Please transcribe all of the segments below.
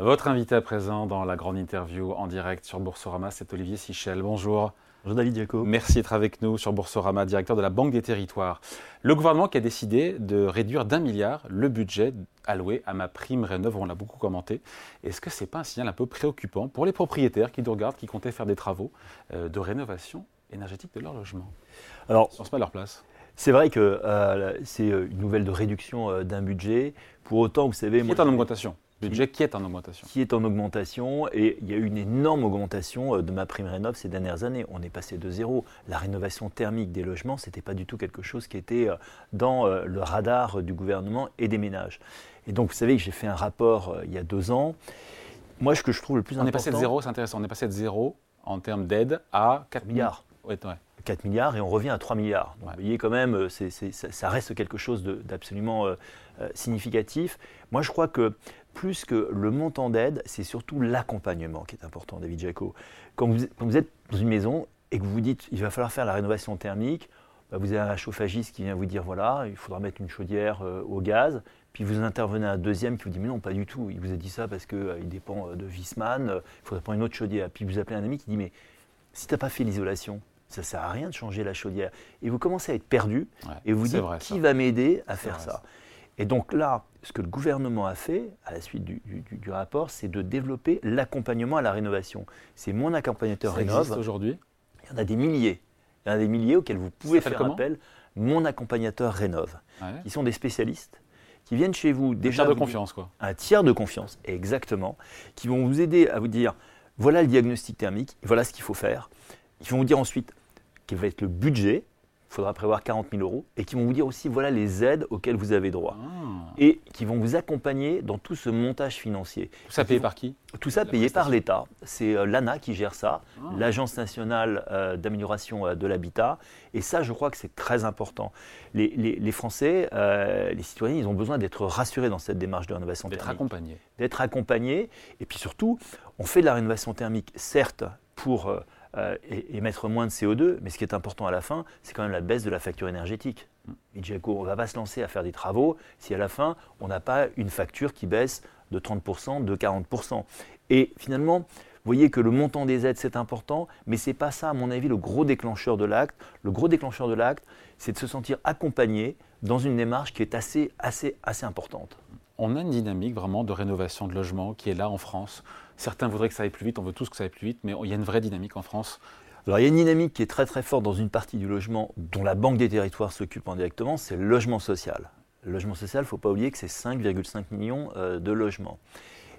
Votre invité à présent dans la grande interview en direct sur Boursorama, c'est Olivier Sichel. Bonjour. Bonjour David Diaco. Merci d'être avec nous sur Boursorama, directeur de la Banque des Territoires. Le gouvernement qui a décidé de réduire d'un milliard le budget alloué à ma prime rénov, on l'a beaucoup commenté. Est-ce que ce n'est pas un signal un peu préoccupant pour les propriétaires qui nous regardent, qui comptaient faire des travaux euh, de rénovation énergétique de leur logement? Alors, on se met à leur place. C'est vrai que euh, c'est euh, une nouvelle de réduction d'un budget. Pour autant, vous savez... Qui est en augmentation? Budget qui est en augmentation. Qui est en augmentation et il y a eu une énorme augmentation euh, de ma prime rénov ces dernières années. On est passé de zéro. La rénovation thermique des logements, ce n'était pas du tout quelque chose qui était euh, dans euh, le radar du gouvernement et des ménages. Et donc vous savez que j'ai fait un rapport il y a deux ans. Moi, ce que je trouve le plus important. On est passé de zéro, c'est intéressant. On est passé de zéro en termes d'aide à 4 milliards. 4 milliards et on revient à 3 milliards. vous voyez quand même, ça, reste quelque chose d'absolument significatif. Moi, je crois que plus que le montant d'aide, c'est surtout l'accompagnement qui est important, David Jaco. Quand vous, êtes dans une maison et que vous vous dites il va falloir faire la rénovation thermique, bah, vous avez un chauffagiste qui vient vous dire voilà, il faudra mettre une chaudière euh, au gaz. Puis vous intervenez un deuxième qui vous dit mais non, pas du tout. Il vous a dit ça parce qu'il euh, dépend euh, de Wiesmann, il faudrait prendre une autre chaudière. Puis vous appelez un ami qui dit mais si tu n'as pas fait l'isolation, ça ne sert à rien de changer la chaudière. Et vous commencez à être perdu et vous vous dites qui va m'aider à faire ça. Et donc là, ce que le gouvernement a fait, à la suite du, rapport, c'est de développer l'accompagnement à la rénovation. C'est mon accompagnateur Ça rénove. aujourd'hui? Il y en a des milliers. Il y en a des milliers auxquels vous pouvez faire appel. Mon accompagnateur rénove, qui sont des spécialistes qui viennent chez vous déjà. Un tiers de confiance, quoi. Un tiers de confiance, exactement. Qui vont vous aider à vous dire voilà le diagnostic thermique, voilà ce qu'il faut faire. Ils vont vous dire ensuite quel va être le budget il faudra prévoir 40 000 euros, et qui vont vous dire aussi voilà les aides auxquelles vous avez droit, ah. et qui vont vous accompagner dans tout ce montage financier. Tout ça payé par qui? Tout ça payé par l'État. C'est euh, l'ANA qui gère ça, ah. l'Agence nationale euh, d'amélioration euh, de l'habitat, et ça je crois que c'est très important. Les, les, Français, les citoyens, ils ont besoin d'être rassurés dans cette démarche de rénovation thermique. D'être accompagnés. D'être accompagnés, et puis surtout, on fait de la rénovation thermique, certes, pour et, émettre moins de CO2, mais ce qui est important à la fin, c'est quand même la baisse de la facture énergétique. Et on ne va pas se lancer à faire des travaux si à la fin, on n'a pas une facture qui baisse de 30%, de 40%. Et finalement, vous voyez que le montant des aides, c'est important, mais ce n'est pas ça, à mon avis, le gros déclencheur de l'acte. Le gros déclencheur de l'acte, c'est de se sentir accompagné dans une démarche qui est assez, assez, assez importante. On a une dynamique vraiment de rénovation de logements qui est là en France. Certains voudraient que ça aille plus vite, on veut tous que ça aille plus vite, mais il y a une vraie dynamique en France. Alors il y a une dynamique qui est très très forte dans une partie du logement dont la Banque des territoires s'occupe indirectement, c'est le logement social. Le logement social, il ne faut pas oublier que c'est 5,5 millions euh, de logements.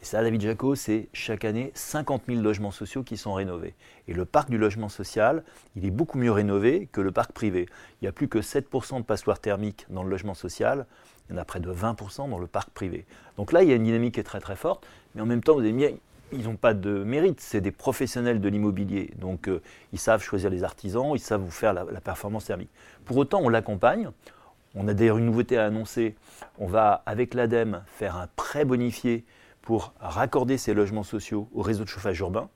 Et ça, David Jaco, c'est chaque année 50 000 logements sociaux qui sont rénovés. Et le parc du logement social, il est beaucoup mieux rénové que le parc privé. Il n'y a plus que 7% de passoires thermiques dans le logement social. Il y en a près de 20% dans le parc privé. Donc là, il y a une dynamique qui est très très forte. Mais en même temps, vous avez mis ils n'ont pas de mérite, c'est des professionnels de l'immobilier. Donc euh, ils savent choisir les artisans, ils savent vous faire la, performance thermique. Pour autant, on l'accompagne. On a d'ailleurs une nouveauté à annoncer. On va, avec l'ADEME, faire un prêt bonifié pour raccorder ces logements sociaux au réseau de chauffage urbain.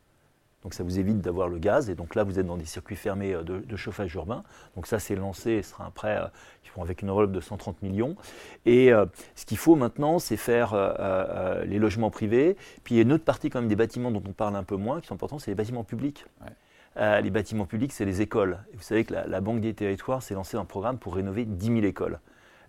Donc ça vous évite d'avoir le gaz. Et donc là, vous êtes dans des circuits fermés euh, de, chauffage urbain. Donc ça, c'est lancé. Ce sera un prêt euh, avec une enveloppe de 130 millions. Et euh, ce qu'il faut maintenant, c'est faire les logements privés. Puis il y a une autre partie quand même des bâtiments dont on parle un peu moins, qui sont importants, c'est les bâtiments publics. les bâtiments publics, c'est les écoles. Et vous savez que la, la Banque des territoires s'est lancée un programme pour rénover 10 000 écoles.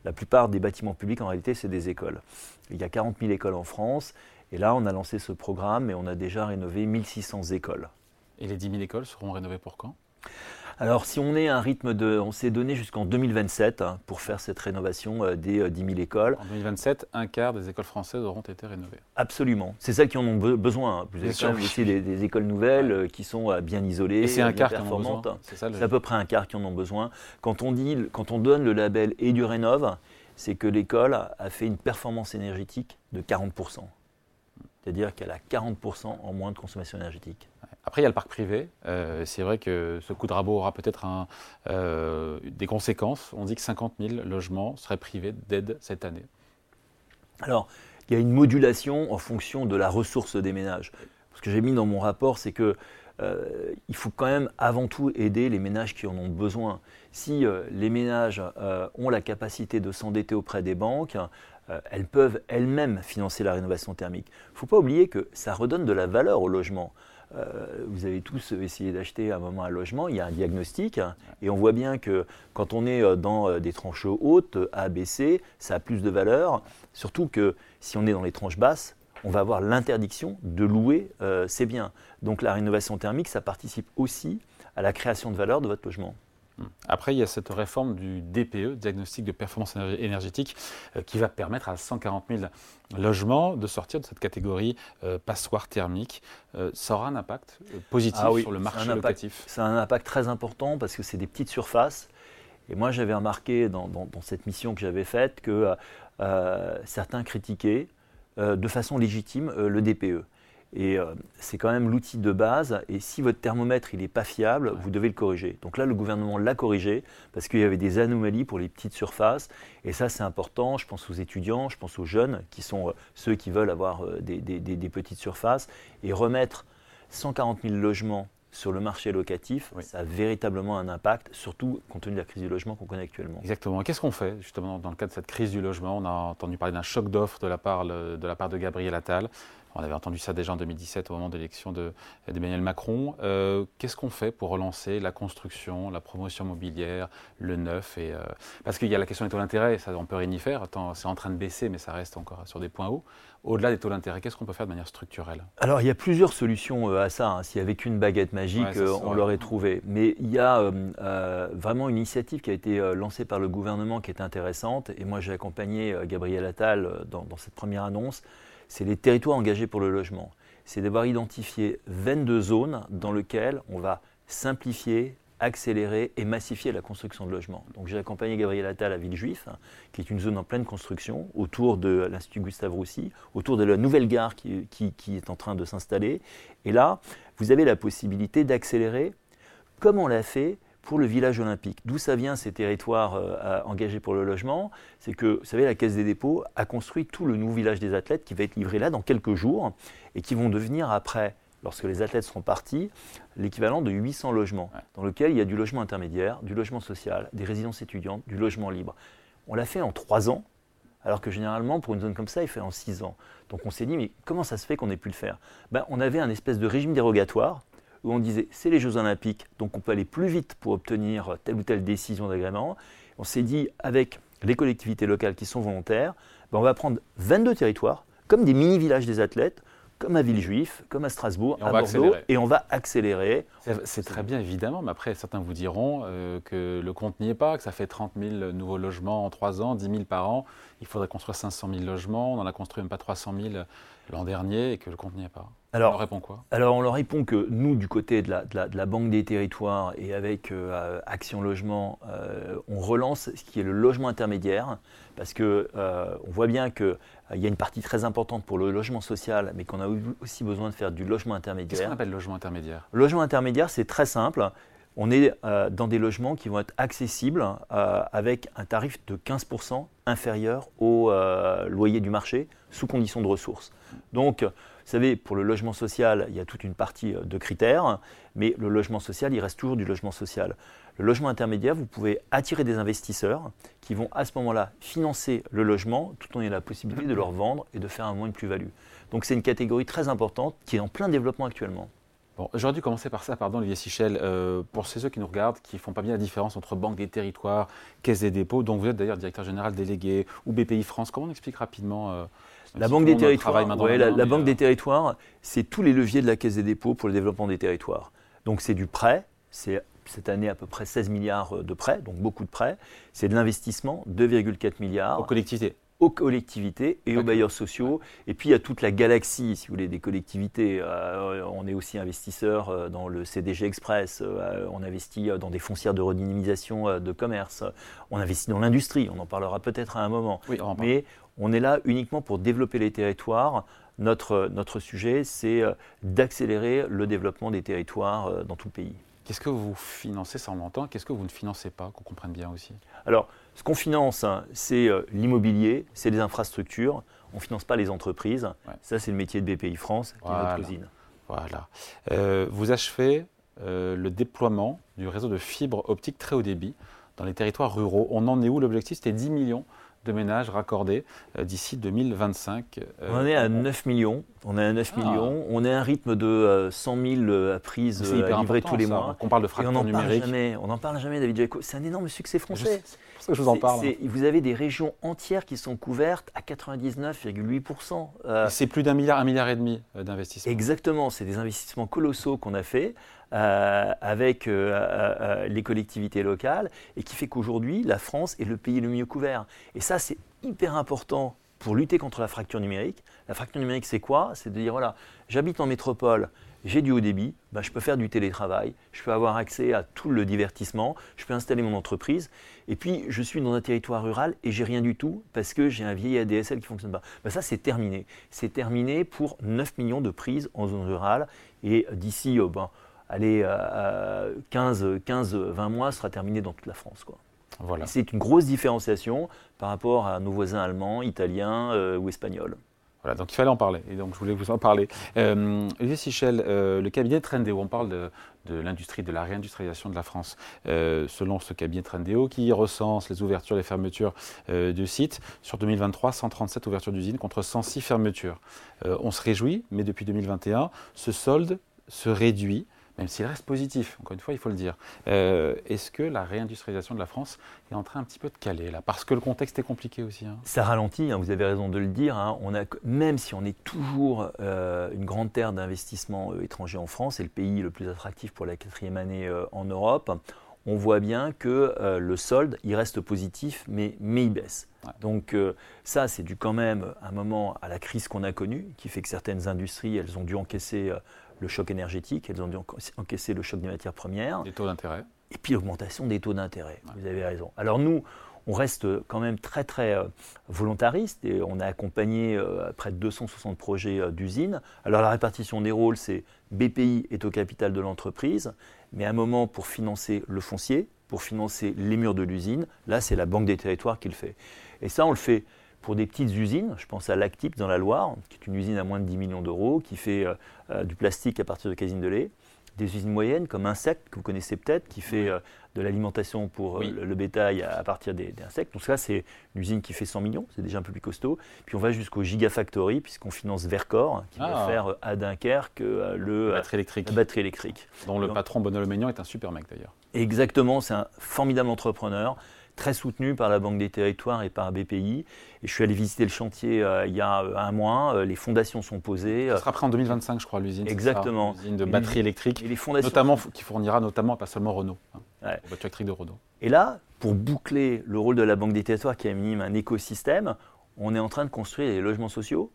La plupart des bâtiments publics, en réalité, c'est des écoles. Il y a 40 000 écoles en France. Et là, on a lancé ce programme et on a déjà rénové 1600 écoles. Et les 10 000 écoles seront rénovées pour quand? Alors, si on est à un rythme de. On s'est donné jusqu'en 2027 hein, pour faire cette rénovation euh, des 10 euh, 000 écoles. En 2027, un quart des écoles françaises auront été rénovées. Absolument. C'est celles qui en ont besoin. Hein. Vous avez aussi des, écoles nouvelles euh, qui sont bien isolées, Et c'est un quart qui en ont besoin. C'est à peu près un quart qui en ont besoin. Quand on, dit, quand on donne le label et du rénove, c'est que l'école a fait une performance énergétique de 40% c'est-à-dire qu'elle a 40% en moins de consommation énergétique. Après, il y a le parc privé. Euh, c'est vrai que ce coup de rabot aura peut-être euh, des conséquences. On dit que 50 000 logements seraient privés d'aide cette année. Alors, il y a une modulation en fonction de la ressource des ménages. Ce que j'ai mis dans mon rapport, c'est que euh, il faut quand même avant tout aider les ménages qui en ont besoin. Si les ménages ont la capacité de s'endetter auprès des banques, elles peuvent elles-mêmes financer la rénovation thermique. Il ne faut pas oublier que ça redonne de la valeur au logement. Vous avez tous essayé d'acheter à un moment un logement, il y a un diagnostic, et on voit bien que quand on est dans des tranches hautes, A, B, C, ça a plus de valeur, surtout que si on est dans les tranches basses, on va avoir l'interdiction de louer ces biens. Donc la rénovation thermique, ça participe aussi à la création de valeur de votre logement. Hmm. Après, il y a cette réforme du DPE, diagnostic de performance énergétique, euh, qui va permettre à 140 000 logements de sortir de cette catégorie euh, passoire thermique. Euh, ça aura un impact positif ah sur le marché locatif? C'est un impact très important parce que c'est des petites surfaces. Et moi, j'avais remarqué dans, cette mission que j'avais faite que certains critiquaient de façon légitime le DPE. Et euh, c'est quand même l'outil de base. Et si votre thermomètre il n'est pas fiable, vous devez le corriger. Donc là, le gouvernement l'a corrigé parce qu'il y avait des anomalies pour les petites surfaces. Et ça, c'est important. Je pense aux étudiants, je pense aux jeunes qui sont euh, ceux qui veulent avoir euh, des, des, petites surfaces. Et remettre 140 000 logements sur le marché locatif, ça a véritablement un impact, surtout compte tenu de la crise du logement qu'on connaît actuellement. Exactement. Qu'est-ce qu'on fait justement dans le cadre de cette crise du logement? On a entendu parler d'un choc d'offres de, la part, de la part de Gabriel Attal. On avait entendu ça déjà en 2017 au moment de l'élection d'Emmanuel Macron. Euh, qu'est-ce qu'on fait pour relancer la construction, la promotion mobilière, le neuf et, euh, Parce qu'il y a la question des taux d'intérêt, ça on peut rien y faire. C'est en train de baisser, mais ça reste encore sur des points hauts. Au-delà des taux d'intérêt, qu'est-ce qu'on peut faire de manière structurelle? Alors il y a plusieurs solutions euh, à ça. Hein. S'il y avait qu'une baguette magique, on l'aurait trouvé. Mais il y a vraiment une initiative qui a été lancée par le gouvernement qui est intéressante. Et moi j'ai accompagné Gabriel Attal dans cette première annonce c'est les territoires engagés pour le logement. C'est d'avoir identifié 22 zones dans lesquelles on va simplifier, accélérer et massifier la construction de logements. Donc j'ai accompagné Gabriel Attal à Villejuif, hein, qui est une zone en pleine construction, autour de l'Institut Gustave Roussy, autour de la nouvelle gare qui, qui est en train de s'installer. Et là, vous avez la possibilité d'accélérer, comme on l'a fait pour le village olympique. D'où ça vient ces territoires euh, engagés pour le logement? C'est que, vous savez, la Caisse des dépôts a construit tout le nouveau village des athlètes qui va être livré là dans quelques jours et qui vont devenir après, lorsque les athlètes seront partis, l'équivalent de 800 logements, dans lequel il y a du logement intermédiaire, du logement social, des résidences étudiantes, du logement libre. On l'a fait en trois ans, alors que généralement, pour une zone comme ça, il fait en six ans. Donc on s'est dit, mais comment ça se fait qu'on ait pu le faire? Ben, On avait un espèce de régime dérogatoire où on disait c'est les Jeux Olympiques, donc on peut aller plus vite pour obtenir telle ou telle décision d'agrément. On s'est dit avec les collectivités locales qui sont volontaires, ben, on va prendre 22 territoires, comme des mini-villages des athlètes, comme à Villejuif, comme à Strasbourg, à Bordeaux, et on va accélérer. C'est très bien, évidemment, mais après, certains vous diront euh, que le compte n'y est pas, que ça fait 30 000 nouveaux logements en 3 ans, 10 000 par an. Il faudrait construire 500 000 logements, on en a construit même pas 300 000 l'an dernier, et que le compte n'y est pas. Alors, on leur répond quoi? Alors, on leur répond que nous, du côté de la, Banque des Territoires et avec euh, Action Logement, euh, on relance ce qui est le logement intermédiaire, parce qu'on on voit bien que il y a une partie très importante pour le logement social, mais qu'on a aussi besoin de faire du logement intermédiaire. Qu'est-ce qu'on appelle logement intermédiaire? Le logement intermédiaire, c'est très simple. On est euh, dans des logements qui vont être accessibles euh, avec un tarif de 15% inférieur au euh, loyer du marché, sous condition de ressources. Donc, vous savez, pour le logement social, il y a toute une partie de critères, mais le logement social, il reste toujours du logement social. Le logement intermédiaire, vous pouvez attirer des investisseurs qui vont à ce moment-là financer le logement tout en ayant la possibilité de leur vendre et de faire un moins de plus-value. Donc c'est une catégorie très importante qui est en plein développement actuellement. Bon, j'aurais dû commencer par ça, pardon, Olivier Sichel. Euh, pour ceux qui nous regardent, qui ne font pas bien la différence entre Banque des Territoires, Caisse des dépôts, dont vous êtes d'ailleurs directeur général délégué, ou BPI France, comment on explique rapidement euh, la Banque des Territoires, la, Banque des Territoires, c'est tous les leviers de la Caisse des dépôts pour le développement des territoires. Donc c'est du prêt, c'est cette année à peu près 16 milliards de prêts, donc beaucoup de prêts. C'est de l'investissement, 2,4 milliards. Aux collectivités aux collectivités et aux bailleurs sociaux. Et puis il y a toute la galaxie, si vous voulez, des collectivités. Euh, on est aussi investisseur euh, dans le CDG Express, euh, on investit dans des foncières de redynamisation de commerce, on investit dans l'industrie, on en parlera peut-être à un moment. Mais on est là uniquement pour développer les territoires. Notre, notre sujet, c'est d'accélérer le développement des territoires dans tout le pays. Qu'est-ce que vous financez, ça on l'entend, qu'est-ce que vous ne financez pas, qu'on comprenne bien aussi? Alors, ce qu'on finance, hein, c'est euh, l'immobilier, c'est les infrastructures, on ne finance pas les entreprises. Ça, c'est le métier de BPI France, qui est notre usine. Voilà. Euh, vous achevez euh, le déploiement du réseau de fibres optiques très haut débit dans les territoires ruraux. On en est où? L'objectif, c'était 10 millions de ménages raccordés d'ici 2025. on en est à 9 millions. On est à 9 ah. millions. On est à un rythme de 100 000 prises livrées tous les mois. On parle de fracture numérique. on n'en parle jamais, David Jaco. C'est un énorme succès français. C'est que je vous en parle. Vous avez des régions entières qui sont couvertes à 99,8%. c'est plus d'un milliard, un milliard et demi d'investissements. Exactement. C'est des investissements colossaux qu'on a fait. Euh, avec euh, euh, les collectivités locales et qui fait qu'aujourd'hui, la France est le pays le mieux couvert. Et ça, c'est hyper important pour lutter contre la fracture numérique. La fracture numérique, c'est quoi? C'est de dire, voilà, j'habite en métropole, j'ai du haut débit, ben, je peux faire du télétravail, je peux avoir accès à tout le divertissement, je peux installer mon entreprise, et puis je suis dans un territoire rural et j'ai rien du tout parce que j'ai un vieil ADSL qui ne fonctionne pas. Ben, ça, c'est terminé. C'est terminé pour 9 millions de prises en zone rurale, et d'ici, ben, allez, 15, 15, 20 mois, sera terminé dans toute la France. Quoi. Voilà. C'est une grosse différenciation par rapport à nos voisins allemands, italiens euh, ou espagnols. Voilà, donc il fallait en parler, et donc je voulais vous en parler. Euh, Olivier Sichel, euh, le cabinet Trendéo, on parle de, de l'industrie, de la réindustrialisation de la France, euh, selon ce cabinet Trendéo, qui recense les ouvertures et les fermetures de sites. Sur 2023, 137 ouvertures d'usines contre 106 fermetures. on se réjouit, mais depuis 2021, ce solde se réduit même s'il reste positif, encore une fois, il faut le dire. Euh, est-ce que la réindustrialisation de la France est en train un petit peu de caler là? Parce que le contexte est compliqué aussi. Hein. Ça ralentit, hein, vous avez raison de le dire. Hein. On a, même si on est toujours euh, une grande terre d'investissement euh, étranger en France, c'est le pays le plus attractif pour la quatrième année en Europe, on voit bien que le solde, il reste positif, mais, mais il baisse. Donc ça, c'est dû quand même un moment à la crise qu'on a connue, qui fait que certaines industries, elles ont dû encaisser le choc énergétique, elles ont dû encaisser le choc des matières premières. Des taux d'intérêt. Et puis l'augmentation des taux d'intérêt. Vous avez raison. Alors nous, on reste quand même très très euh, volontariste et on a accompagné euh, près de 260 projets euh, d'usines. Alors la répartition des rôles, c'est BPI est au capital de l'entreprise, mais à un moment pour financer le foncier, pour financer les murs de l'usine, là c'est la Banque des territoires qui le fait. Et ça on le fait pour des petites usines, je pense à Lactip dans la Loire, qui est une usine à moins de 10 millions d'euros, qui fait euh, euh, du plastique à partir de casines de lait. Des usines moyennes comme Insect, que vous connaissez peut-être, qui fait euh, de l'alimentation pour le, bétail à, partir des, insectes. Donc ça, c'est une usine qui fait 100 millions, c'est déjà un peu plus costaud. Puis on va jusqu'au Gigafactory, puisqu'on finance Vercor, qui va ah. faire à Dunkerque le, la batterie électrique. La batterie électrique. Dont le patron Bonhomme Maignan est un super mec d'ailleurs. Exactement, c'est un formidable entrepreneur très soutenu par la Banque des Territoires et par BPI. Et je suis allé visiter le chantier euh, il y a euh, un mois. Euh, les fondations sont posées. Ce sera prêt en 2025, je crois, l'usine. Exactement. L'usine de batterie électrique, et les fondations... notamment, qui fournira notamment, pas seulement Renault, hein, ouais. voiture électrique de Renault. Et là, pour boucler le rôle de la Banque des Territoires qui anime un écosystème, on est en train de construire des logements sociaux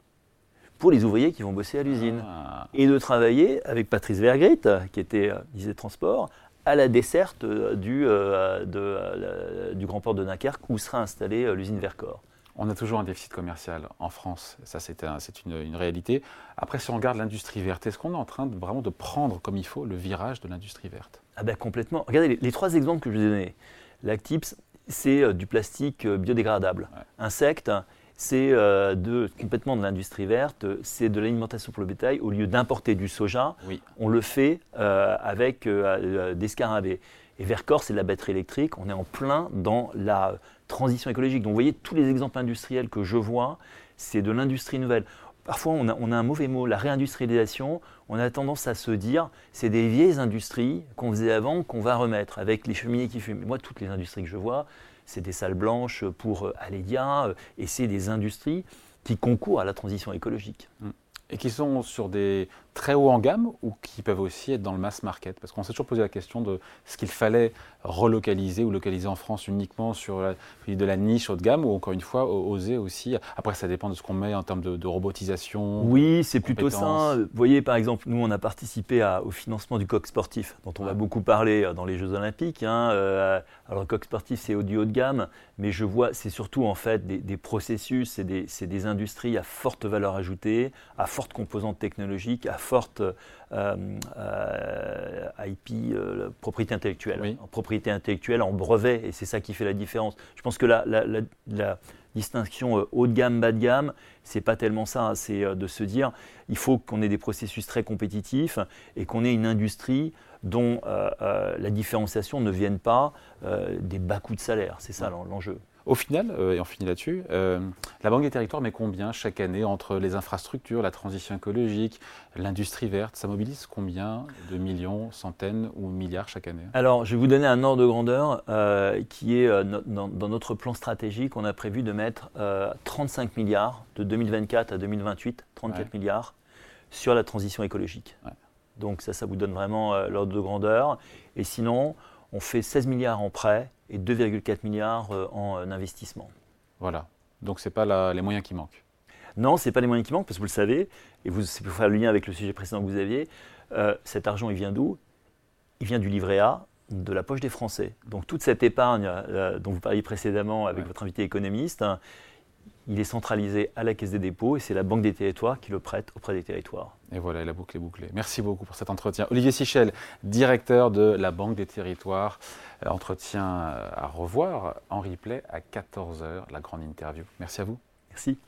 pour les ouvriers qui vont bosser à l'usine. Ah. Et de travailler avec Patrice Vergrit, qui était disait transport, à la desserte euh, du, euh, euh, du grand port de Dunkerque où sera installée l'usine Vercor. On a toujours un déficit commercial en France, ça c'est une, réalité. Après, si on regarde l'industrie verte, est-ce qu'on est en train de, vraiment de prendre comme il faut le virage de l'industrie verte? Ah ben complètement. Regardez les, trois exemples que je vous ai donnés. Lactips, c'est du plastique biodégradable. Insectes, c'est euh, de, complètement de l'industrie verte, c'est de l'alimentation pour le bétail. Au lieu d'importer du soja, on le fait euh, avec euh, des scarabées. Et Vercor, c'est de la batterie électrique. On est en plein dans la transition écologique. Donc vous voyez, tous les exemples industriels que je vois, c'est de l'industrie nouvelle. Parfois, on a, on a, un mauvais mot, la réindustrialisation. On a tendance à se dire, c'est des vieilles industries qu'on faisait avant qu'on va remettre, avec les cheminées qui fument. Moi, toutes les industries que je vois, c'est des salles blanches pour euh, Aledia, euh, et c'est des industries qui concourent à la transition écologique. Mm. Et qui sont sur des très haut en gamme ou qui peuvent aussi être dans le mass market? Parce qu'on s'est toujours posé la question de ce qu'il fallait relocaliser ou localiser en France uniquement sur la, de la niche haut de gamme ou encore une fois oser aussi? Après, ça dépend de ce qu'on met en termes de, robotisation. Oui, c'est plutôt ça. Vous voyez, par exemple, nous, on a participé au financement du coq sportif, dont on va beaucoup parler euh, dans les Jeux Olympiques. Hein. Euh, alors, le coq sportif, c'est du haut de gamme, mais je vois, c'est surtout en fait des, processus, c'est des, des, industries à forte valeur ajoutée, à forte composante technologique, à forte euh, euh, IP, euh, propriété intellectuelle, en propriété intellectuelle, en brevet, et c'est ça qui fait la différence. Je pense que la, la, distinction haut de gamme, bas de gamme, c'est pas tellement ça, hein. c'est de se dire il faut qu'on ait des processus très compétitifs et qu'on ait une industrie dont la différenciation ne vienne pas des bas coûts de salaire. C'est ça l'enjeu. Au final, euh, et on finit là-dessus, euh, la Banque des Territoires met combien chaque année entre les infrastructures, la transition écologique, l'industrie verte? Ça mobilise combien de millions, centaines ou milliards chaque année? Alors, je vais vous donner un ordre de grandeur euh, qui est dans, notre plan stratégique. On a prévu de mettre 35 milliards de 2024 à 2028, 34 milliards sur la transition écologique. Donc ça, ça vous donne vraiment l'ordre de grandeur. Et sinon, on fait 16 milliards en prêts et 2,4 milliards euh, en euh, investissement. Voilà. Donc ce n'est pas les moyens qui manquent. Non, ce n'est pas les moyens qui manquent, parce que vous le savez, et vous, c'est pour faire le lien avec le sujet précédent que vous aviez, euh, cet argent, il vient d'où? Il vient du livret A, de la poche des Français. Donc toute cette épargne dont vous parliez précédemment avec votre invité économiste, hein, il est centralisé à la Caisse des dépôts et c'est la Banque des territoires qui le prête auprès des territoires. Et voilà, la boucle est bouclée. Merci beaucoup pour cet entretien. Olivier Sichel, directeur de la Banque des territoires. Euh, entretien euh, à revoir en replay à 14h, la grande interview. Merci à vous. Merci.